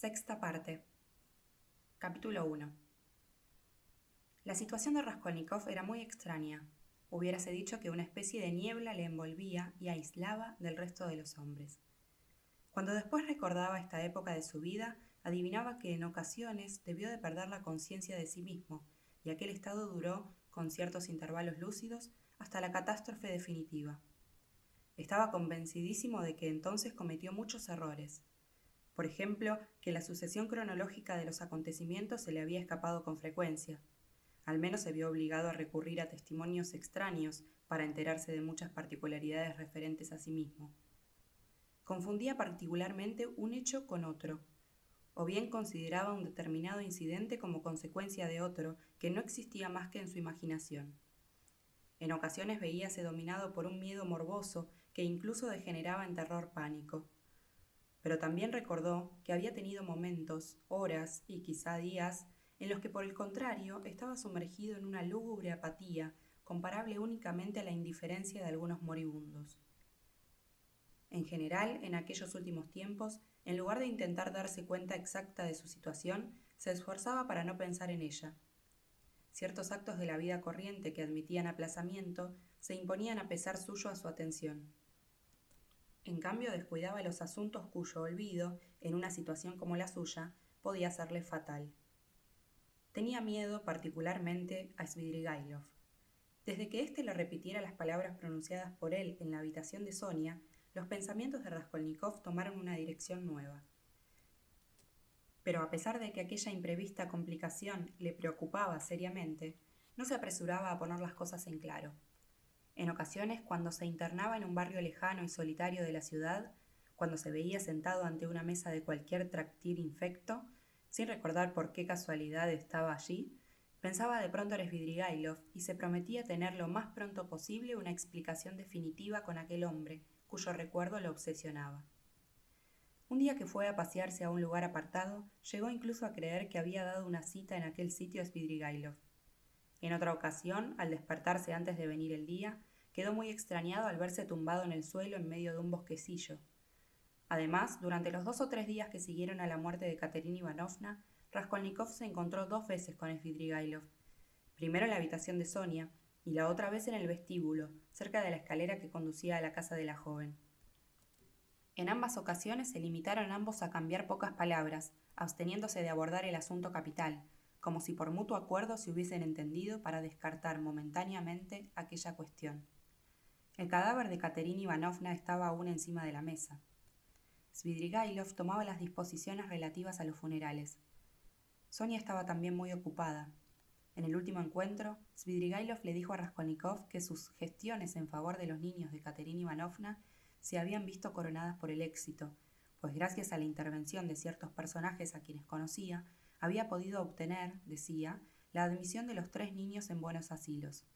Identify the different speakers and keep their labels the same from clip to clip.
Speaker 1: Sexta parte. Capítulo 1. La situación de Raskolnikov era muy extraña. Hubiérase dicho que una especie de niebla le envolvía y aislaba del resto de los hombres. Cuando después recordaba esta época de su vida, adivinaba que en ocasiones debió de perder la conciencia de sí mismo, y aquel estado duró, con ciertos intervalos lúcidos, hasta la catástrofe definitiva. Estaba convencidísimo de que entonces cometió muchos errores. Por ejemplo, que la sucesión cronológica de los acontecimientos se le había escapado con frecuencia. Al menos se vio obligado a recurrir a testimonios extraños para enterarse de muchas particularidades referentes a sí mismo. Confundía particularmente un hecho con otro, o bien consideraba un determinado incidente como consecuencia de otro que no existía más que en su imaginación. En ocasiones veíase dominado por un miedo morboso que incluso degeneraba en terror pánico. Pero también recordó que había tenido momentos, horas y quizá días en los que por el contrario estaba sumergido en una lúgubre apatía comparable únicamente a la indiferencia de algunos moribundos. En general, en aquellos últimos tiempos, en lugar de intentar darse cuenta exacta de su situación, se esforzaba para no pensar en ella. Ciertos actos de la vida corriente que admitían aplazamiento se imponían a pesar suyo a su atención. En cambio, descuidaba los asuntos cuyo olvido, en una situación como la suya, podía serle fatal. Tenía miedo particularmente a Svidrigailov. Desde que éste le repitiera las palabras pronunciadas por él en la habitación de Sonia, los pensamientos de Raskolnikov tomaron una dirección nueva. Pero a pesar de que aquella imprevista complicación le preocupaba seriamente, no se apresuraba a poner las cosas en claro. En ocasiones, cuando se internaba en un barrio lejano y solitario de la ciudad, cuando se veía sentado ante una mesa de cualquier tractir infecto, sin recordar por qué casualidad estaba allí, pensaba de pronto en Svidrigailov y se prometía tener lo más pronto posible una explicación definitiva con aquel hombre, cuyo recuerdo lo obsesionaba. Un día que fue a pasearse a un lugar apartado, llegó incluso a creer que había dado una cita en aquel sitio a Svidrigailov. En otra ocasión, al despertarse antes de venir el día, quedó muy extrañado al verse tumbado en el suelo en medio de un bosquecillo. Además, durante los dos o tres días que siguieron a la muerte de Katerina Ivanovna, Raskolnikov se encontró dos veces con Svidrigailov. Primero en la habitación de Sonia y la otra vez en el vestíbulo, cerca de la escalera que conducía a la casa de la joven. En ambas ocasiones se limitaron ambos a cambiar pocas palabras, absteniéndose de abordar el asunto capital, como si por mutuo acuerdo se hubiesen entendido para descartar momentáneamente aquella cuestión. El cadáver de Katerina Ivanovna estaba aún encima de la mesa. Svidrigailov tomaba las disposiciones relativas a los funerales. Sonia estaba también muy ocupada. En el último encuentro, Svidrigailov le dijo a Raskolnikov que sus gestiones en favor de los niños de Katerina Ivanovna se habían visto coronadas por el éxito, pues gracias a la intervención de ciertos personajes a quienes conocía, había podido obtener, decía, la admisión de los tres niños en buenos asilos.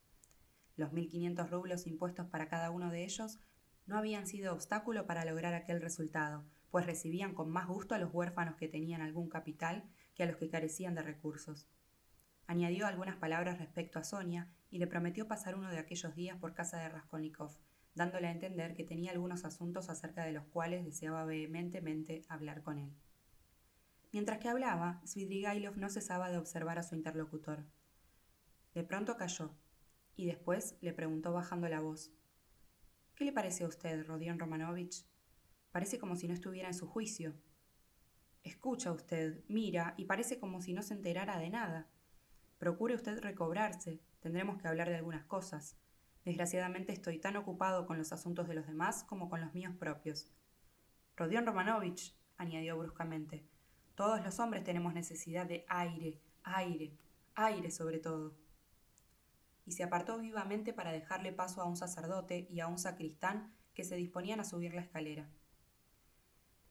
Speaker 1: Los 1.500 rublos impuestos para cada uno de ellos no habían sido obstáculo para lograr aquel resultado, pues recibían con más gusto a los huérfanos que tenían algún capital que a los que carecían de recursos. Añadió algunas palabras respecto a Sonia y le prometió pasar uno de aquellos días por casa de Raskolnikov, dándole a entender que tenía algunos asuntos acerca de los cuales deseaba vehementemente hablar con él. Mientras que hablaba, Svidrigailov no cesaba de observar a su interlocutor. De pronto calló, y después le preguntó bajando la voz. ¿Qué le parece a usted, Rodion Romanovich? Parece como si no estuviera en su juicio. Escucha usted, mira, y parece como si no se enterara de nada. Procure usted recobrarse, tendremos que hablar de algunas cosas. Desgraciadamente estoy tan ocupado con los asuntos de los demás como con los míos propios. Rodion Romanovich, añadió bruscamente, todos los hombres tenemos necesidad de aire, aire, aire sobre todo y se apartó vivamente para dejarle paso a un sacerdote y a un sacristán que se disponían a subir la escalera.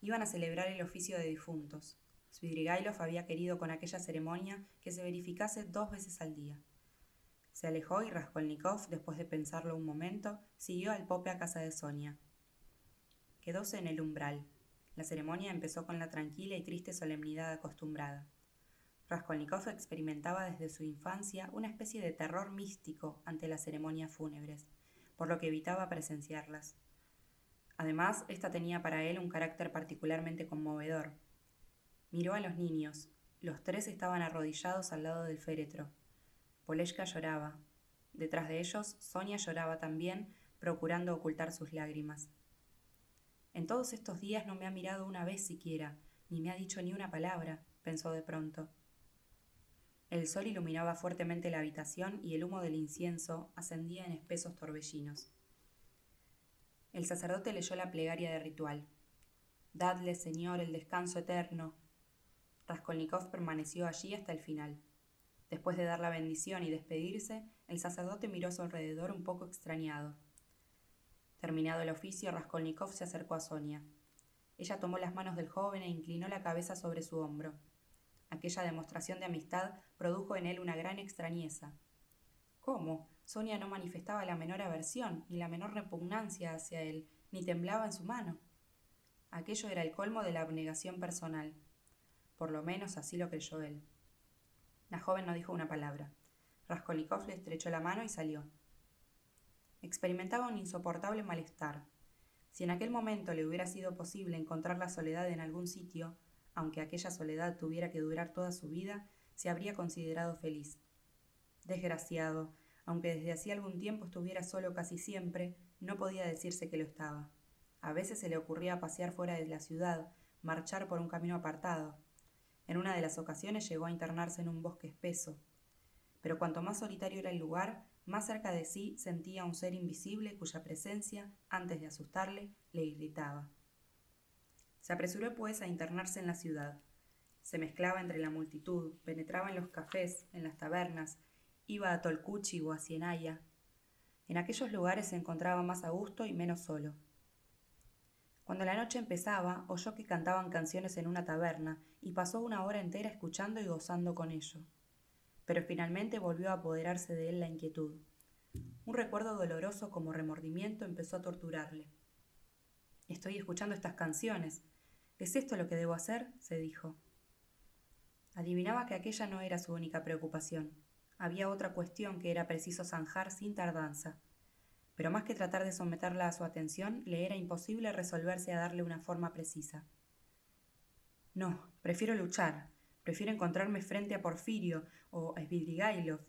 Speaker 1: Iban a celebrar el oficio de difuntos. Svidrigailov había querido con aquella ceremonia que se verificase dos veces al día. Se alejó y Raskolnikov, después de pensarlo un momento, siguió al pope a casa de Sonia. Quedóse en el umbral. La ceremonia empezó con la tranquila y triste solemnidad acostumbrada. Raskolnikov experimentaba desde su infancia una especie de terror místico ante las ceremonias fúnebres, por lo que evitaba presenciarlas. Además, esta tenía para él un carácter particularmente conmovedor. Miró a los niños. Los tres estaban arrodillados al lado del féretro. Poleshka lloraba. Detrás de ellos, Sonia lloraba también, procurando ocultar sus lágrimas. En todos estos días no me ha mirado una vez siquiera, ni me ha dicho ni una palabra, pensó de pronto. El sol iluminaba fuertemente la habitación y el humo del incienso ascendía en espesos torbellinos. El sacerdote leyó la plegaria de ritual. Dadle, Señor, el descanso eterno. Raskolnikov permaneció allí hasta el final. Después de dar la bendición y despedirse, el sacerdote miró a su alrededor un poco extrañado. Terminado el oficio, Raskolnikov se acercó a Sonia. Ella tomó las manos del joven e inclinó la cabeza sobre su hombro. Aquella demostración de amistad produjo en él una gran extrañeza. ¿Cómo? Sonia no manifestaba la menor aversión, ni la menor repugnancia hacia él, ni temblaba en su mano. Aquello era el colmo de la abnegación personal. Por lo menos así lo creyó él. La joven no dijo una palabra. Raskolnikov le estrechó la mano y salió. Experimentaba un insoportable malestar. Si en aquel momento le hubiera sido posible encontrar la soledad en algún sitio, aunque aquella soledad tuviera que durar toda su vida, se habría considerado feliz. Desgraciado, aunque desde hacía algún tiempo estuviera solo casi siempre, no podía decirse que lo estaba. A veces se le ocurría pasear fuera de la ciudad, marchar por un camino apartado. En una de las ocasiones llegó a internarse en un bosque espeso. Pero cuanto más solitario era el lugar, más cerca de sí sentía un ser invisible cuya presencia, antes de asustarle, le irritaba. Se apresuró pues a internarse en la ciudad. Se mezclaba entre la multitud, penetraba en los cafés, en las tabernas, iba a Tolcuchi o a Cienaya. En aquellos lugares se encontraba más a gusto y menos solo. Cuando la noche empezaba, oyó que cantaban canciones en una taberna y pasó una hora entera escuchando y gozando con ello pero finalmente volvió a apoderarse de él la inquietud. Un recuerdo doloroso como remordimiento empezó a torturarle. Estoy escuchando estas canciones. ¿Es esto lo que debo hacer? se dijo. Adivinaba que aquella no era su única preocupación. Había otra cuestión que era preciso zanjar sin tardanza. Pero más que tratar de someterla a su atención, le era imposible resolverse a darle una forma precisa. No, prefiero luchar, Prefiero encontrarme frente a Porfirio o a Svidrigailov.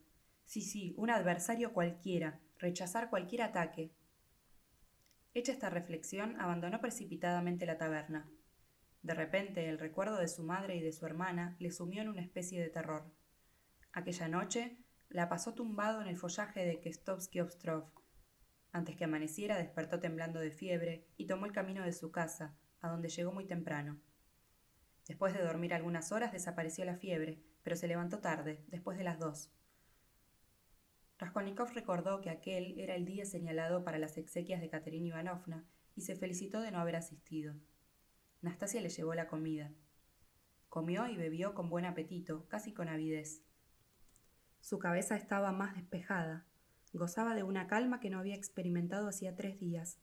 Speaker 1: Sí, sí, un adversario cualquiera, rechazar cualquier ataque. Hecha esta reflexión, abandonó precipitadamente la taberna. De repente, el recuerdo de su madre y de su hermana le sumió en una especie de terror. Aquella noche la pasó tumbado en el follaje de Kestovsky Ostrov. Antes que amaneciera, despertó temblando de fiebre y tomó el camino de su casa, a donde llegó muy temprano. Después de dormir algunas horas desapareció la fiebre, pero se levantó tarde, después de las dos. Raskolnikov recordó que aquel era el día señalado para las exequias de Katerina Ivanovna y se felicitó de no haber asistido. Nastasia le llevó la comida. Comió y bebió con buen apetito, casi con avidez. Su cabeza estaba más despejada, gozaba de una calma que no había experimentado hacía tres días,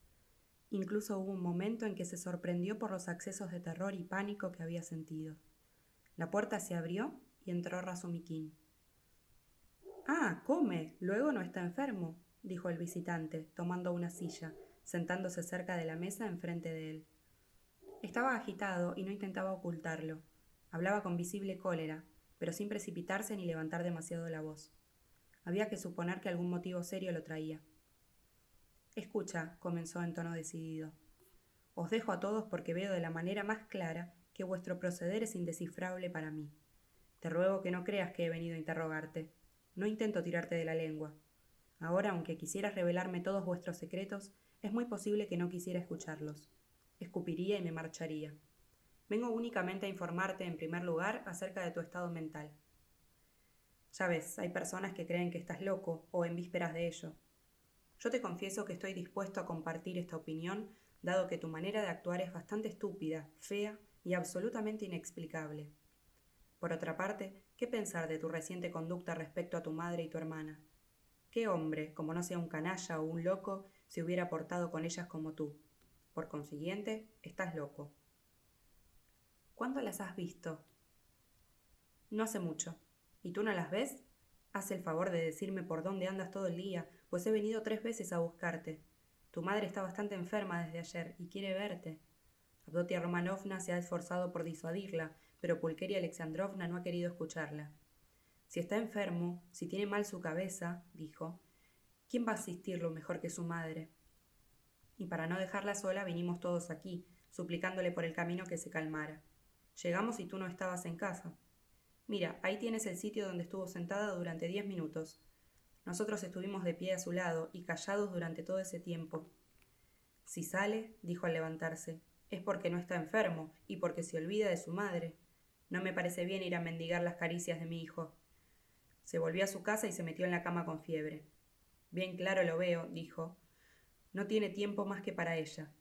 Speaker 1: Incluso hubo un momento en que se sorprendió por los accesos de terror y pánico que había sentido. La puerta se abrió y entró Razumikin. Ah, come. Luego no está enfermo, dijo el visitante, tomando una silla, sentándose cerca de la mesa enfrente de él. Estaba agitado y no intentaba ocultarlo. Hablaba con visible cólera, pero sin precipitarse ni levantar demasiado la voz. Había que suponer que algún motivo serio lo traía. Escucha, comenzó en tono decidido. Os dejo a todos porque veo de la manera más clara que vuestro proceder es indescifrable para mí. Te ruego que no creas que he venido a interrogarte. No intento tirarte de la lengua. Ahora, aunque quisieras revelarme todos vuestros secretos, es muy posible que no quisiera escucharlos. Escupiría y me marcharía. Vengo únicamente a informarte, en primer lugar, acerca de tu estado mental. Ya ves, hay personas que creen que estás loco o en vísperas de ello. Yo te confieso que estoy dispuesto a compartir esta opinión, dado que tu manera de actuar es bastante estúpida, fea y absolutamente inexplicable. Por otra parte, ¿qué pensar de tu reciente conducta respecto a tu madre y tu hermana? ¿Qué hombre, como no sea un canalla o un loco, se hubiera portado con ellas como tú? Por consiguiente, estás loco. ¿Cuándo las has visto? No hace mucho. ¿Y tú no las ves? Haz el favor de decirme por dónde andas todo el día, pues he venido tres veces a buscarte. Tu madre está bastante enferma desde ayer y quiere verte. Abdotia Romanovna se ha esforzado por disuadirla, pero Pulqueria Alexandrovna no ha querido escucharla. Si está enfermo, si tiene mal su cabeza, dijo, ¿quién va a asistirlo mejor que su madre? Y para no dejarla sola vinimos todos aquí, suplicándole por el camino que se calmara. Llegamos y tú no estabas en casa. Mira, ahí tienes el sitio donde estuvo sentada durante diez minutos. Nosotros estuvimos de pie a su lado y callados durante todo ese tiempo. Si sale, dijo al levantarse, es porque no está enfermo y porque se olvida de su madre. No me parece bien ir a mendigar las caricias de mi hijo. Se volvió a su casa y se metió en la cama con fiebre. Bien claro lo veo, dijo. No tiene tiempo más que para ella.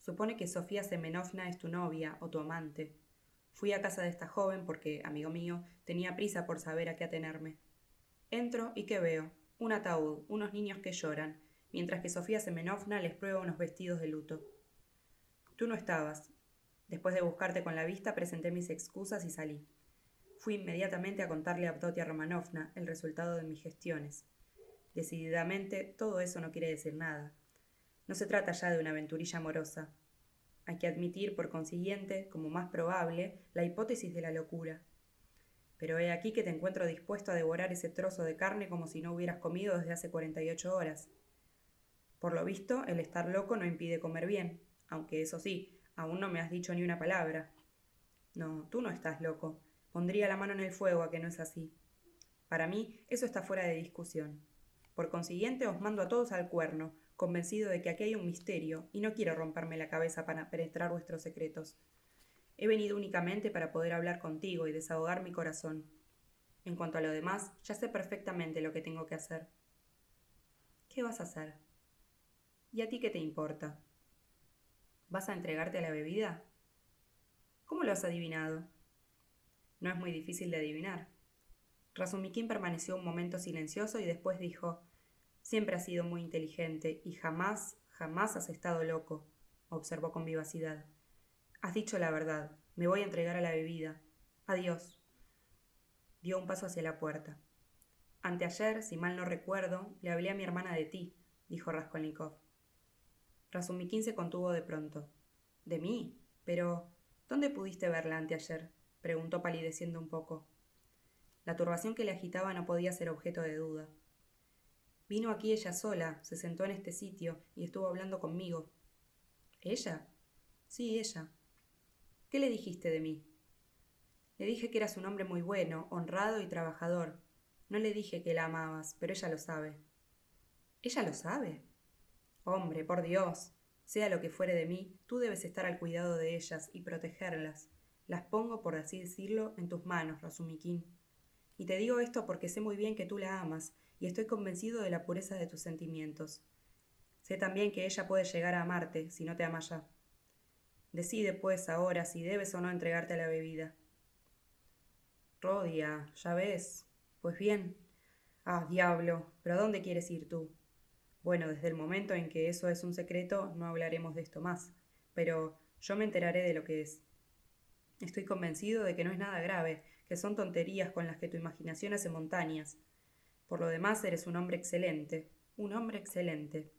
Speaker 1: Supone que Sofía Semenovna es tu novia o tu amante. Fui a casa de esta joven porque, amigo mío, tenía prisa por saber a qué atenerme. Entro y ¿qué veo? Un ataúd, unos niños que lloran, mientras que Sofía Semenovna les prueba unos vestidos de luto. Tú no estabas. Después de buscarte con la vista, presenté mis excusas y salí. Fui inmediatamente a contarle a Abdotia Romanovna el resultado de mis gestiones. Decididamente, todo eso no quiere decir nada. No se trata ya de una aventurilla amorosa, hay que admitir, por consiguiente, como más probable, la hipótesis de la locura. Pero he aquí que te encuentro dispuesto a devorar ese trozo de carne como si no hubieras comido desde hace 48 horas. Por lo visto, el estar loco no impide comer bien, aunque eso sí, aún no me has dicho ni una palabra. No, tú no estás loco. Pondría la mano en el fuego a que no es así. Para mí, eso está fuera de discusión. Por consiguiente, os mando a todos al cuerno, convencido de que aquí hay un misterio y no quiero romperme la cabeza para penetrar vuestros secretos. He venido únicamente para poder hablar contigo y desahogar mi corazón. En cuanto a lo demás, ya sé perfectamente lo que tengo que hacer. ¿Qué vas a hacer? ¿Y a ti qué te importa? ¿Vas a entregarte a la bebida? ¿Cómo lo has adivinado? No es muy difícil de adivinar. Razumikin permaneció un momento silencioso y después dijo Siempre has sido muy inteligente y jamás, jamás has estado loco, observó con vivacidad. Has dicho la verdad. Me voy a entregar a la bebida. Adiós. Dio un paso hacia la puerta. Anteayer, si mal no recuerdo, le hablé a mi hermana de ti, dijo Raskolnikov. Razumikin se contuvo de pronto. ¿De mí? Pero. ¿Dónde pudiste verla anteayer? preguntó palideciendo un poco. La turbación que le agitaba no podía ser objeto de duda. Vino aquí ella sola, se sentó en este sitio y estuvo hablando conmigo. ¿Ella? Sí, ella. ¿Qué le dijiste de mí? Le dije que eras un hombre muy bueno, honrado y trabajador. No le dije que la amabas, pero ella lo sabe. ¿Ella lo sabe? Hombre, por Dios. Sea lo que fuere de mí, tú debes estar al cuidado de ellas y protegerlas. Las pongo, por así decirlo, en tus manos, Razumikin. Y te digo esto porque sé muy bien que tú la amas y estoy convencido de la pureza de tus sentimientos. Sé también que ella puede llegar a amarte si no te ama ya. Decide, pues, ahora si debes o no entregarte a la bebida. Rodia, ya ves. Pues bien. Ah, diablo, pero ¿a dónde quieres ir tú? Bueno, desde el momento en que eso es un secreto, no hablaremos de esto más, pero yo me enteraré de lo que es. Estoy convencido de que no es nada grave, que son tonterías con las que tu imaginación hace montañas, por lo demás, eres un hombre excelente, un hombre excelente.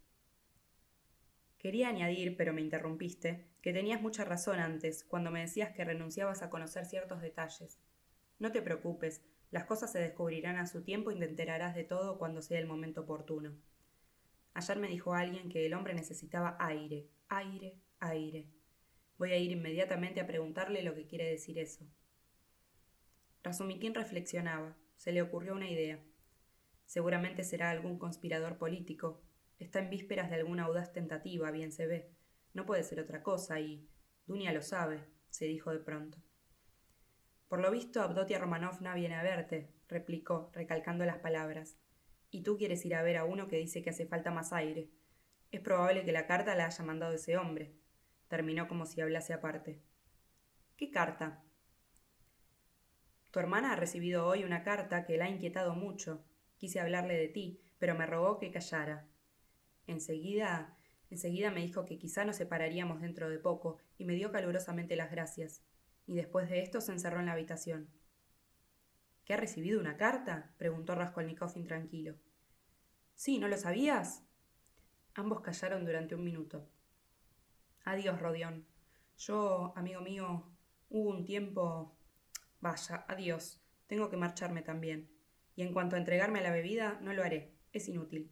Speaker 1: Quería añadir, pero me interrumpiste, que tenías mucha razón antes, cuando me decías que renunciabas a conocer ciertos detalles. No te preocupes, las cosas se descubrirán a su tiempo y te enterarás de todo cuando sea el momento oportuno. Ayer me dijo alguien que el hombre necesitaba aire, aire, aire. Voy a ir inmediatamente a preguntarle lo que quiere decir eso. Razumikin reflexionaba. Se le ocurrió una idea. Seguramente será algún conspirador político. Está en vísperas de alguna audaz tentativa, bien se ve. No puede ser otra cosa, y. Dunia lo sabe, se dijo de pronto. Por lo visto, Abdotia Romanovna viene a verte, replicó, recalcando las palabras. Y tú quieres ir a ver a uno que dice que hace falta más aire. Es probable que la carta la haya mandado ese hombre. Terminó como si hablase aparte. ¿Qué carta? Tu hermana ha recibido hoy una carta que la ha inquietado mucho, Quise hablarle de ti, pero me rogó que callara. Enseguida, enseguida me dijo que quizá nos separaríamos dentro de poco, y me dio calurosamente las gracias. Y después de esto se encerró en la habitación. ¿Qué ha recibido una carta? preguntó Raskolnikov intranquilo. Sí, ¿no lo sabías? Ambos callaron durante un minuto. Adiós, Rodión. Yo, amigo mío, hubo un tiempo... Vaya, adiós. Tengo que marcharme también. Y en cuanto a entregarme a la bebida, no lo haré. Es inútil.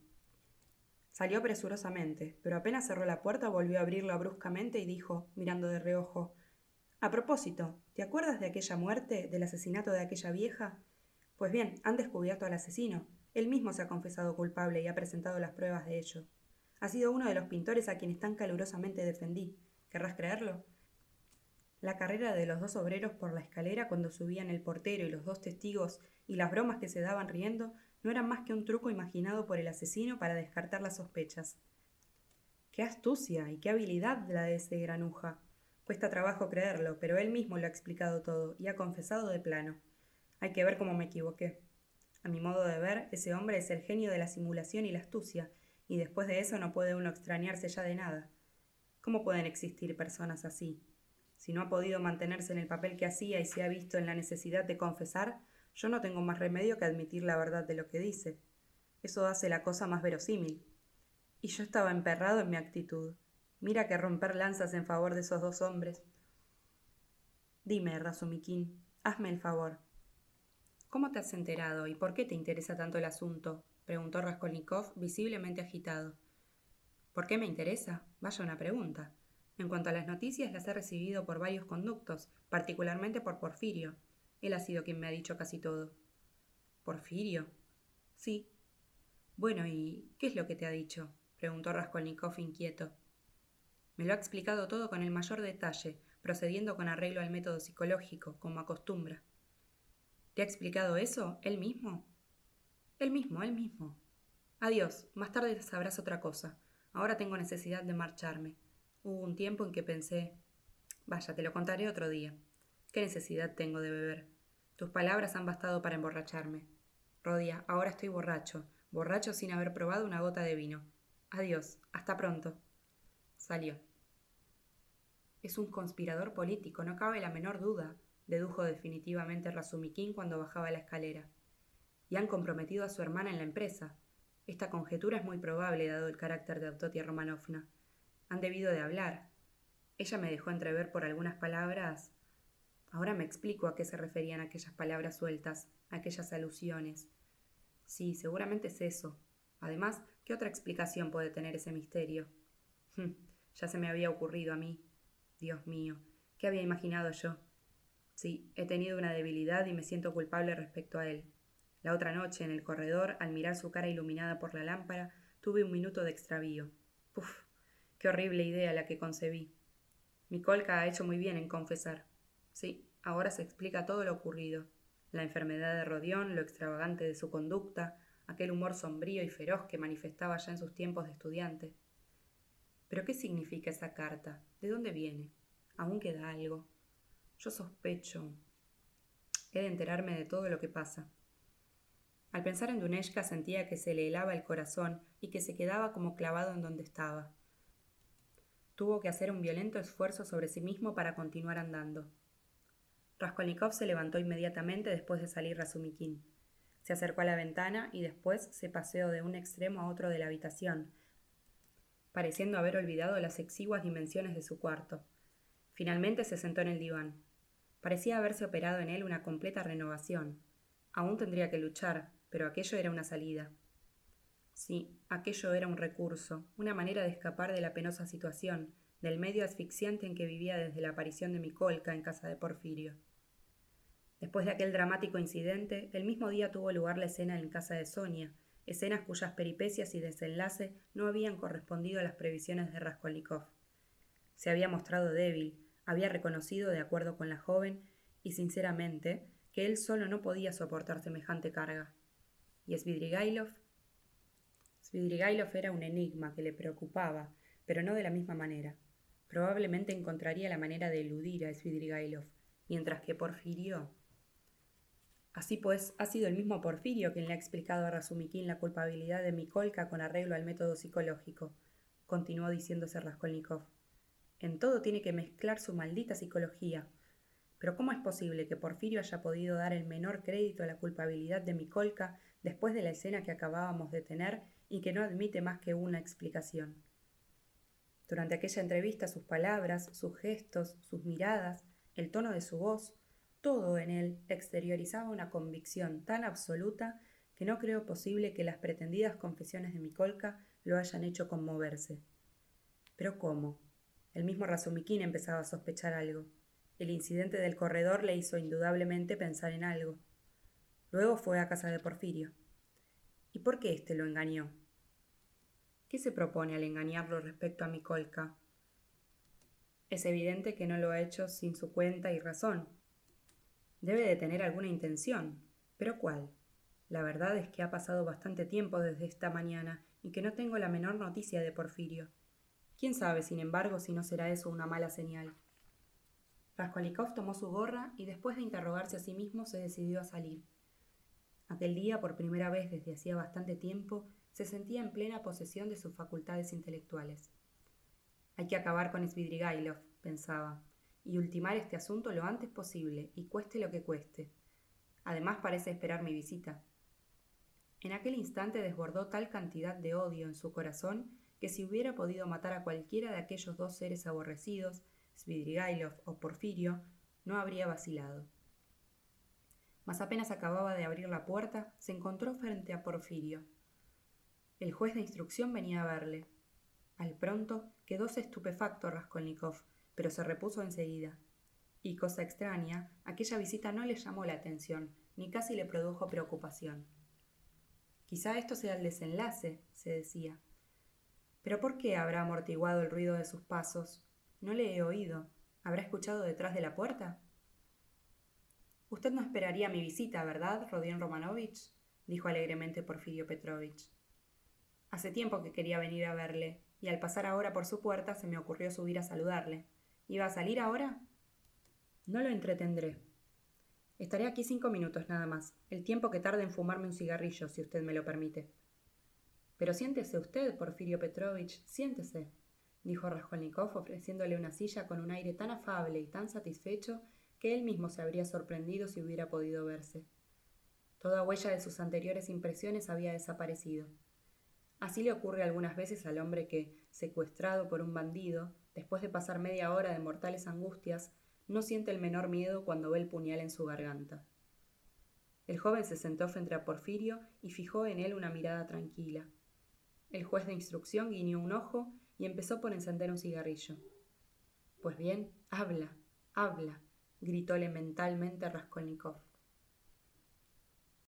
Speaker 1: Salió presurosamente, pero apenas cerró la puerta volvió a abrirla bruscamente y dijo, mirando de reojo A propósito, ¿te acuerdas de aquella muerte, del asesinato de aquella vieja? Pues bien, han descubierto al asesino. Él mismo se ha confesado culpable y ha presentado las pruebas de ello. Ha sido uno de los pintores a quienes tan calurosamente defendí. ¿Querrás creerlo? La carrera de los dos obreros por la escalera cuando subían el portero y los dos testigos y las bromas que se daban riendo no eran más que un truco imaginado por el asesino para descartar las sospechas. Qué astucia y qué habilidad la de ese granuja. Cuesta trabajo creerlo, pero él mismo lo ha explicado todo y ha confesado de plano. Hay que ver cómo me equivoqué. A mi modo de ver, ese hombre es el genio de la simulación y la astucia, y después de eso no puede uno extrañarse ya de nada. ¿Cómo pueden existir personas así? Si no ha podido mantenerse en el papel que hacía y se ha visto en la necesidad de confesar, yo no tengo más remedio que admitir la verdad de lo que dice. Eso hace la cosa más verosímil. Y yo estaba emperrado en mi actitud. Mira que romper lanzas en favor de esos dos hombres. Dime, Razumiquín, hazme el favor. ¿Cómo te has enterado y por qué te interesa tanto el asunto? preguntó Raskolnikov, visiblemente agitado. ¿Por qué me interesa? Vaya una pregunta. En cuanto a las noticias, las he recibido por varios conductos, particularmente por Porfirio. Él ha sido quien me ha dicho casi todo. ¿Porfirio? Sí. Bueno, ¿y qué es lo que te ha dicho? preguntó Raskolnikov inquieto. Me lo ha explicado todo con el mayor detalle, procediendo con arreglo al método psicológico, como acostumbra. ¿Te ha explicado eso? ¿Él mismo? Él mismo, él mismo. Adiós, más tarde sabrás otra cosa. Ahora tengo necesidad de marcharme. Hubo un tiempo en que pensé. Vaya, te lo contaré otro día. ¿Qué necesidad tengo de beber? Tus palabras han bastado para emborracharme. Rodia, ahora estoy borracho, borracho sin haber probado una gota de vino. Adiós, hasta pronto. Salió. Es un conspirador político, no cabe la menor duda, dedujo definitivamente Razumikin cuando bajaba la escalera. Y han comprometido a su hermana en la empresa. Esta conjetura es muy probable, dado el carácter de Autotia Romanovna. Han debido de hablar. Ella me dejó entrever por algunas palabras Ahora me explico a qué se referían aquellas palabras sueltas, aquellas alusiones. Sí, seguramente es eso. Además, ¿qué otra explicación puede tener ese misterio? Hm, ya se me había ocurrido a mí. Dios mío, ¿qué había imaginado yo? Sí, he tenido una debilidad y me siento culpable respecto a él. La otra noche, en el corredor, al mirar su cara iluminada por la lámpara, tuve un minuto de extravío. Puf, qué horrible idea la que concebí. Mi colca ha hecho muy bien en confesar. Sí, ahora se explica todo lo ocurrido. La enfermedad de Rodión, lo extravagante de su conducta, aquel humor sombrío y feroz que manifestaba ya en sus tiempos de estudiante. Pero ¿qué significa esa carta? ¿De dónde viene? Aún queda algo. Yo sospecho. He de enterarme de todo lo que pasa. Al pensar en Duneshka sentía que se le helaba el corazón y que se quedaba como clavado en donde estaba. Tuvo que hacer un violento esfuerzo sobre sí mismo para continuar andando. Raskolnikov se levantó inmediatamente después de salir Razumikin. Se acercó a la ventana y después se paseó de un extremo a otro de la habitación, pareciendo haber olvidado las exiguas dimensiones de su cuarto. Finalmente se sentó en el diván. Parecía haberse operado en él una completa renovación. Aún tendría que luchar, pero aquello era una salida. Sí, aquello era un recurso, una manera de escapar de la penosa situación, del medio asfixiante en que vivía desde la aparición de mi colca en casa de Porfirio. Después de aquel dramático incidente, el mismo día tuvo lugar la escena en casa de Sonia, escenas cuyas peripecias y desenlace no habían correspondido a las previsiones de Raskolnikov. Se había mostrado débil, había reconocido, de acuerdo con la joven, y sinceramente, que él solo no podía soportar semejante carga. Y Svidrigailov. Svidrigailov era un enigma que le preocupaba, pero no de la misma manera. Probablemente encontraría la manera de eludir a Svidrigailov, mientras que Porfirio. Así pues, ha sido el mismo Porfirio quien le ha explicado a Razumikin la culpabilidad de Mikolka con arreglo al método psicológico, continuó diciéndose Raskolnikov. En todo tiene que mezclar su maldita psicología. Pero ¿cómo es posible que Porfirio haya podido dar el menor crédito a la culpabilidad de Mikolka después de la escena que acabábamos de tener y que no admite más que una explicación? Durante aquella entrevista sus palabras, sus gestos, sus miradas, el tono de su voz, todo en él exteriorizaba una convicción tan absoluta que no creo posible que las pretendidas confesiones de Mikolka lo hayan hecho conmoverse. Pero ¿cómo? El mismo Razumikin empezaba a sospechar algo. El incidente del corredor le hizo indudablemente pensar en algo. Luego fue a casa de Porfirio. ¿Y por qué éste lo engañó? ¿Qué se propone al engañarlo respecto a Mikolka? Es evidente que no lo ha hecho sin su cuenta y razón. Debe de tener alguna intención. ¿Pero cuál? La verdad es que ha pasado bastante tiempo desde esta mañana y que no tengo la menor noticia de Porfirio. ¿Quién sabe, sin embargo, si no será eso una mala señal? Raskolnikov tomó su gorra y después de interrogarse a sí mismo se decidió a salir. Aquel día, por primera vez desde hacía bastante tiempo, se sentía en plena posesión de sus facultades intelectuales. Hay que acabar con Svidrigailov, pensaba, y ultimar este asunto lo antes posible, y cueste lo que cueste. Además parece esperar mi visita. En aquel instante desbordó tal cantidad de odio en su corazón que si hubiera podido matar a cualquiera de aquellos dos seres aborrecidos, Svidrigailov o Porfirio, no habría vacilado. Mas apenas acababa de abrir la puerta, se encontró frente a Porfirio. El juez de instrucción venía a verle. Al pronto quedóse estupefacto Raskolnikov, pero se repuso enseguida. Y cosa extraña, aquella visita no le llamó la atención, ni casi le produjo preocupación. Quizá esto sea el desenlace, se decía. Pero ¿por qué habrá amortiguado el ruido de sus pasos? No le he oído. ¿Habrá escuchado detrás de la puerta? Usted no esperaría mi visita, ¿verdad, Rodion Romanovich? dijo alegremente Porfirio Petrovich. Hace tiempo que quería venir a verle, y al pasar ahora por su puerta se me ocurrió subir a saludarle. ¿Iba a salir ahora? No lo entretendré. Estaré aquí cinco minutos nada más, el tiempo que tarde en fumarme un cigarrillo, si usted me lo permite. Pero siéntese usted, Porfirio Petrovich, siéntese, dijo Raskolnikov ofreciéndole una silla con un aire tan afable y tan satisfecho que él mismo se habría sorprendido si hubiera podido verse. Toda huella de sus anteriores impresiones había desaparecido. Así le ocurre algunas veces al hombre que, secuestrado por un bandido, después de pasar media hora de mortales angustias, no siente el menor miedo cuando ve el puñal en su garganta. El joven se sentó frente a Porfirio y fijó en él una mirada tranquila. El juez de instrucción guiñó un ojo y empezó por encender un cigarrillo. Pues bien, habla, habla, gritóle mentalmente Raskolnikov.